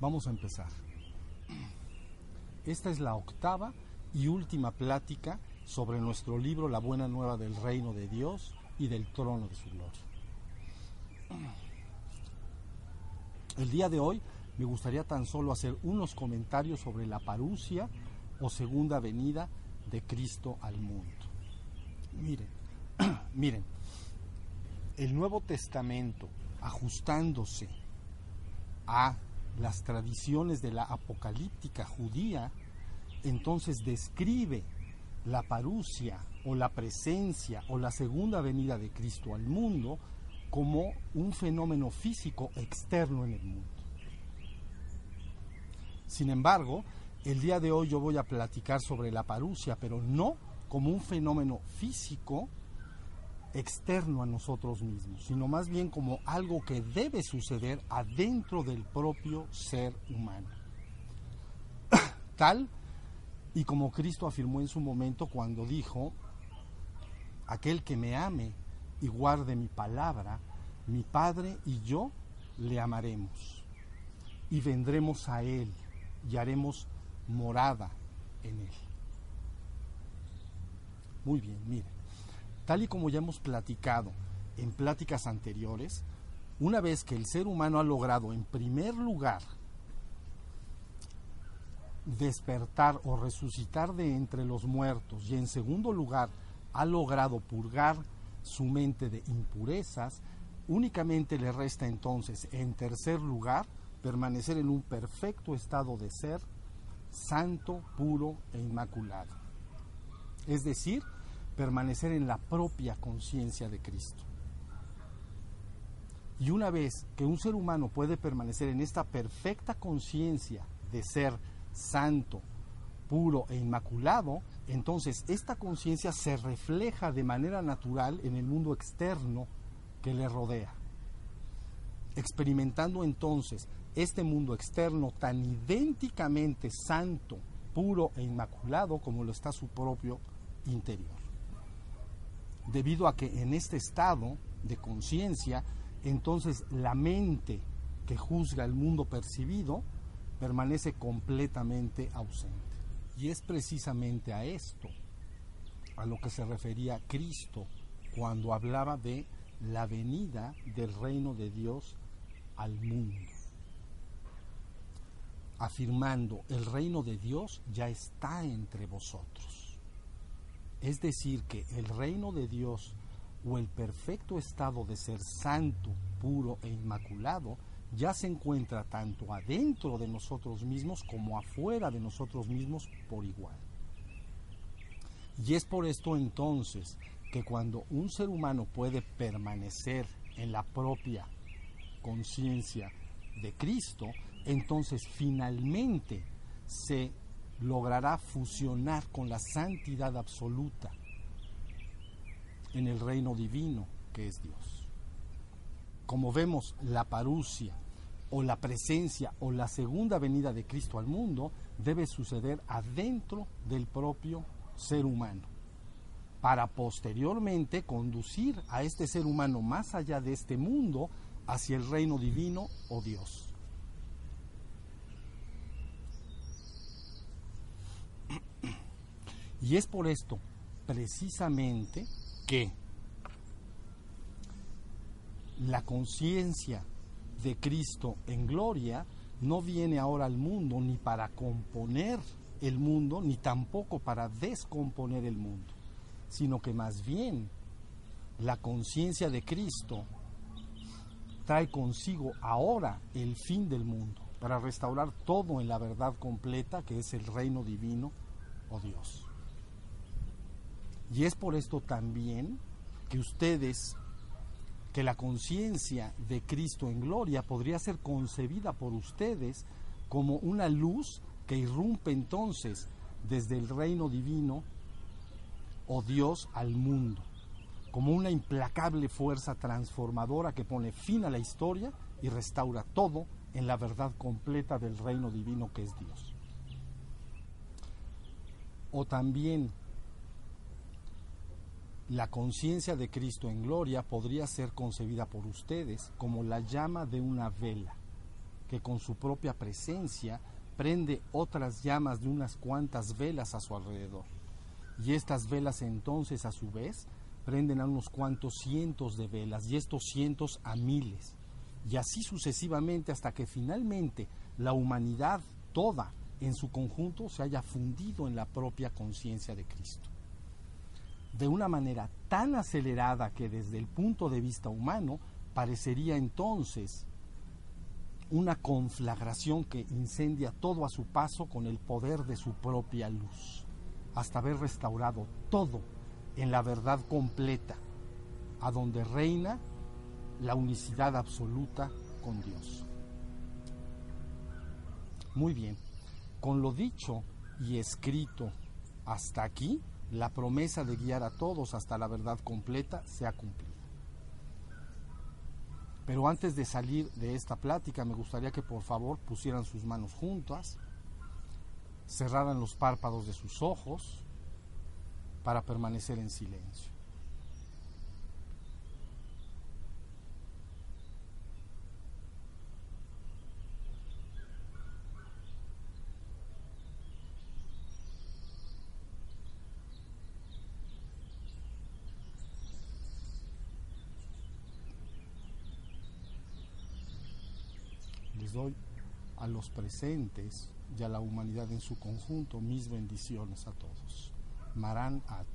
Vamos a empezar. Esta es la octava y última plática sobre nuestro libro La Buena Nueva del Reino de Dios y del Trono de su Gloria. El día de hoy me gustaría tan solo hacer unos comentarios sobre la parucia o segunda venida de Cristo al mundo. Miren, miren, el Nuevo Testamento ajustándose a las tradiciones de la apocalíptica judía, entonces describe la parucia o la presencia o la segunda venida de Cristo al mundo como un fenómeno físico externo en el mundo. Sin embargo, el día de hoy yo voy a platicar sobre la parucia, pero no como un fenómeno físico externo a nosotros mismos, sino más bien como algo que debe suceder adentro del propio ser humano. Tal y como Cristo afirmó en su momento cuando dijo, aquel que me ame y guarde mi palabra, mi Padre y yo le amaremos. Y vendremos a Él y haremos morada en Él. Muy bien, miren. Tal y como ya hemos platicado en pláticas anteriores, una vez que el ser humano ha logrado en primer lugar despertar o resucitar de entre los muertos y en segundo lugar ha logrado purgar su mente de impurezas, únicamente le resta entonces en tercer lugar permanecer en un perfecto estado de ser santo, puro e inmaculado. Es decir, permanecer en la propia conciencia de Cristo. Y una vez que un ser humano puede permanecer en esta perfecta conciencia de ser santo, puro e inmaculado, entonces esta conciencia se refleja de manera natural en el mundo externo que le rodea. Experimentando entonces este mundo externo tan idénticamente santo, puro e inmaculado como lo está su propio interior. Debido a que en este estado de conciencia, entonces la mente que juzga el mundo percibido permanece completamente ausente. Y es precisamente a esto a lo que se refería Cristo cuando hablaba de la venida del reino de Dios al mundo. Afirmando, el reino de Dios ya está entre vosotros. Es decir, que el reino de Dios o el perfecto estado de ser santo, puro e inmaculado ya se encuentra tanto adentro de nosotros mismos como afuera de nosotros mismos por igual. Y es por esto entonces que cuando un ser humano puede permanecer en la propia conciencia de Cristo, entonces finalmente se logrará fusionar con la santidad absoluta en el reino divino que es Dios como vemos la parucia o la presencia o la segunda venida de Cristo al mundo debe suceder adentro del propio ser humano para posteriormente conducir a este ser humano más allá de este mundo hacia el reino divino o Dios. Y es por esto precisamente que la conciencia de Cristo en gloria no viene ahora al mundo ni para componer el mundo, ni tampoco para descomponer el mundo, sino que más bien la conciencia de Cristo trae consigo ahora el fin del mundo, para restaurar todo en la verdad completa que es el reino divino o Dios. Y es por esto también que ustedes que la conciencia de Cristo en gloria podría ser concebida por ustedes como una luz que irrumpe entonces desde el reino divino o Dios al mundo, como una implacable fuerza transformadora que pone fin a la historia y restaura todo en la verdad completa del reino divino que es Dios. O también la conciencia de Cristo en gloria podría ser concebida por ustedes como la llama de una vela que con su propia presencia prende otras llamas de unas cuantas velas a su alrededor. Y estas velas entonces a su vez prenden a unos cuantos cientos de velas y estos cientos a miles. Y así sucesivamente hasta que finalmente la humanidad toda en su conjunto se haya fundido en la propia conciencia de Cristo. De una manera tan acelerada que desde el punto de vista humano parecería entonces una conflagración que incendia todo a su paso con el poder de su propia luz, hasta haber restaurado todo en la verdad completa, a donde reina la unicidad absoluta con Dios. Muy bien, con lo dicho y escrito hasta aquí, la promesa de guiar a todos hasta la verdad completa se ha cumplido. Pero antes de salir de esta plática, me gustaría que por favor pusieran sus manos juntas, cerraran los párpados de sus ojos para permanecer en silencio. Les doy a los presentes y a la humanidad en su conjunto mis bendiciones a todos. Maran Ata.